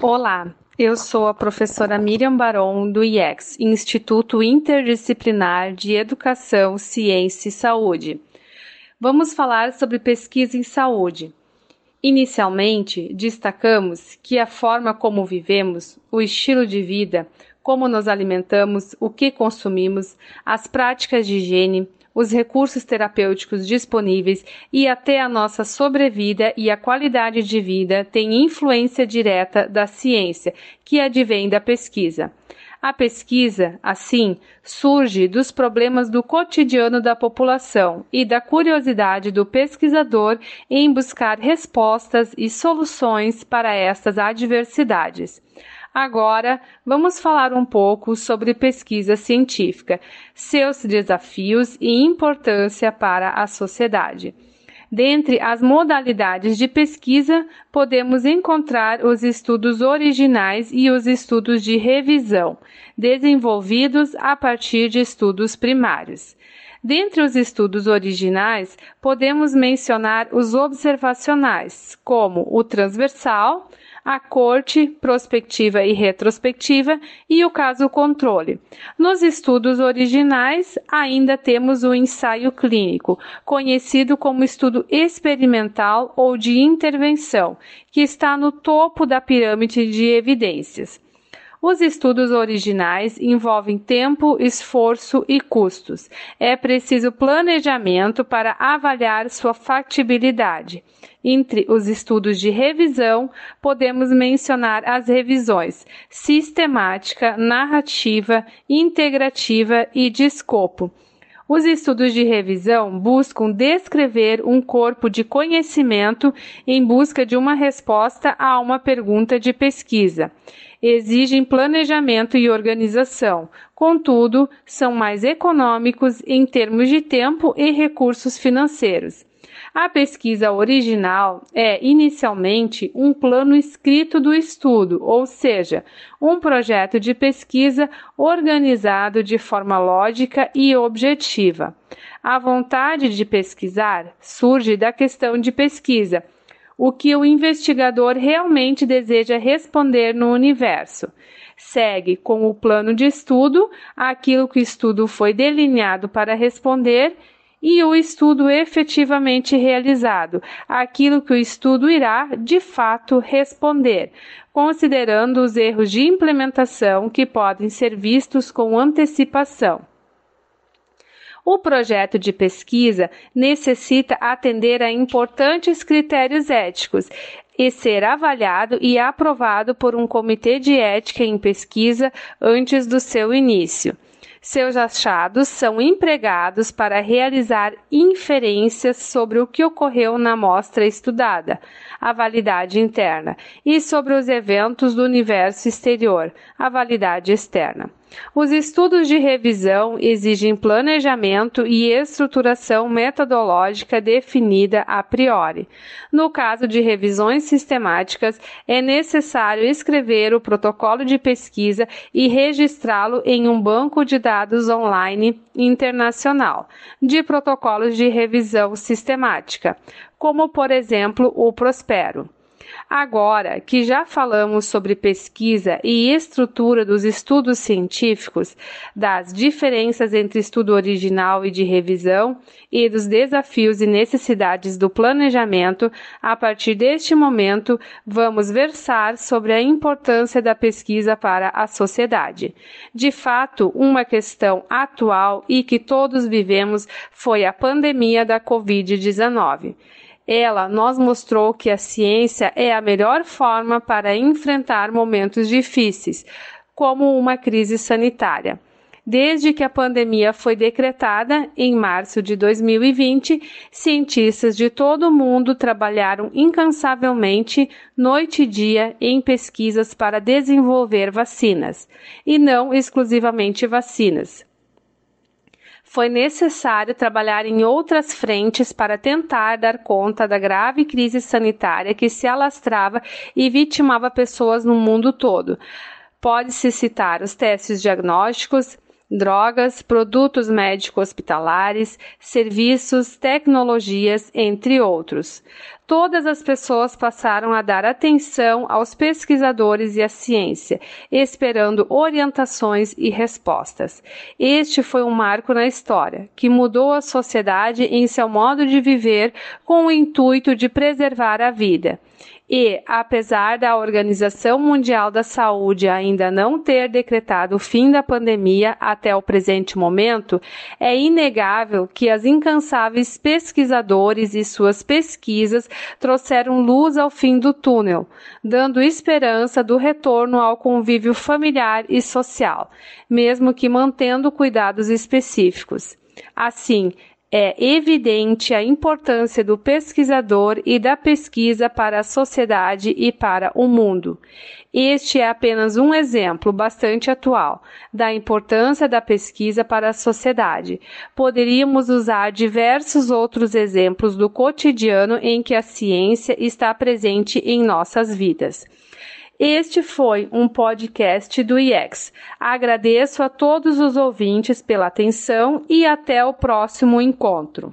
Olá, eu sou a professora Miriam Baron, do IEX, Instituto Interdisciplinar de Educação, Ciência e Saúde. Vamos falar sobre pesquisa em saúde. Inicialmente, destacamos que a forma como vivemos, o estilo de vida, como nos alimentamos, o que consumimos, as práticas de higiene, os recursos terapêuticos disponíveis e até a nossa sobrevida e a qualidade de vida têm influência direta da ciência, que advém da pesquisa. A pesquisa, assim, surge dos problemas do cotidiano da população e da curiosidade do pesquisador em buscar respostas e soluções para estas adversidades. Agora, vamos falar um pouco sobre pesquisa científica, seus desafios e importância para a sociedade. Dentre as modalidades de pesquisa, podemos encontrar os estudos originais e os estudos de revisão, desenvolvidos a partir de estudos primários. Dentre os estudos originais, podemos mencionar os observacionais, como o transversal, a corte prospectiva e retrospectiva e o caso controle. Nos estudos originais, ainda temos o ensaio clínico, conhecido como estudo experimental ou de intervenção, que está no topo da pirâmide de evidências. Os estudos originais envolvem tempo, esforço e custos. É preciso planejamento para avaliar sua factibilidade. Entre os estudos de revisão, podemos mencionar as revisões sistemática, narrativa, integrativa e de escopo. Os estudos de revisão buscam descrever um corpo de conhecimento em busca de uma resposta a uma pergunta de pesquisa. Exigem planejamento e organização, contudo, são mais econômicos em termos de tempo e recursos financeiros. A pesquisa original é inicialmente um plano escrito do estudo, ou seja, um projeto de pesquisa organizado de forma lógica e objetiva. A vontade de pesquisar surge da questão de pesquisa, o que o investigador realmente deseja responder no universo. Segue com o plano de estudo aquilo que o estudo foi delineado para responder e o estudo efetivamente realizado, aquilo que o estudo irá de fato responder, considerando os erros de implementação que podem ser vistos com antecipação. O projeto de pesquisa necessita atender a importantes critérios éticos e ser avaliado e aprovado por um comitê de ética em pesquisa antes do seu início. Seus achados são empregados para realizar inferências sobre o que ocorreu na amostra estudada, a validade interna, e sobre os eventos do universo exterior, a validade externa. Os estudos de revisão exigem planejamento e estruturação metodológica definida a priori. No caso de revisões sistemáticas, é necessário escrever o protocolo de pesquisa e registrá-lo em um banco de dados online internacional de protocolos de revisão sistemática, como por exemplo o Prospero. Agora que já falamos sobre pesquisa e estrutura dos estudos científicos, das diferenças entre estudo original e de revisão e dos desafios e necessidades do planejamento, a partir deste momento vamos versar sobre a importância da pesquisa para a sociedade. De fato, uma questão atual e que todos vivemos foi a pandemia da Covid-19. Ela nos mostrou que a ciência é a melhor forma para enfrentar momentos difíceis, como uma crise sanitária. Desde que a pandemia foi decretada, em março de 2020, cientistas de todo o mundo trabalharam incansavelmente, noite e dia, em pesquisas para desenvolver vacinas, e não exclusivamente vacinas foi necessário trabalhar em outras frentes para tentar dar conta da grave crise sanitária que se alastrava e vitimava pessoas no mundo todo. Pode-se citar os testes diagnósticos, drogas, produtos médico-hospitalares, serviços, tecnologias, entre outros. Todas as pessoas passaram a dar atenção aos pesquisadores e à ciência, esperando orientações e respostas. Este foi um marco na história, que mudou a sociedade em seu modo de viver com o intuito de preservar a vida. E, apesar da Organização Mundial da Saúde ainda não ter decretado o fim da pandemia até o presente momento, é inegável que as incansáveis pesquisadores e suas pesquisas trouxeram luz ao fim do túnel, dando esperança do retorno ao convívio familiar e social, mesmo que mantendo cuidados específicos. Assim, é evidente a importância do pesquisador e da pesquisa para a sociedade e para o mundo. Este é apenas um exemplo bastante atual da importância da pesquisa para a sociedade. Poderíamos usar diversos outros exemplos do cotidiano em que a ciência está presente em nossas vidas. Este foi um podcast do IEX. Agradeço a todos os ouvintes pela atenção e até o próximo encontro.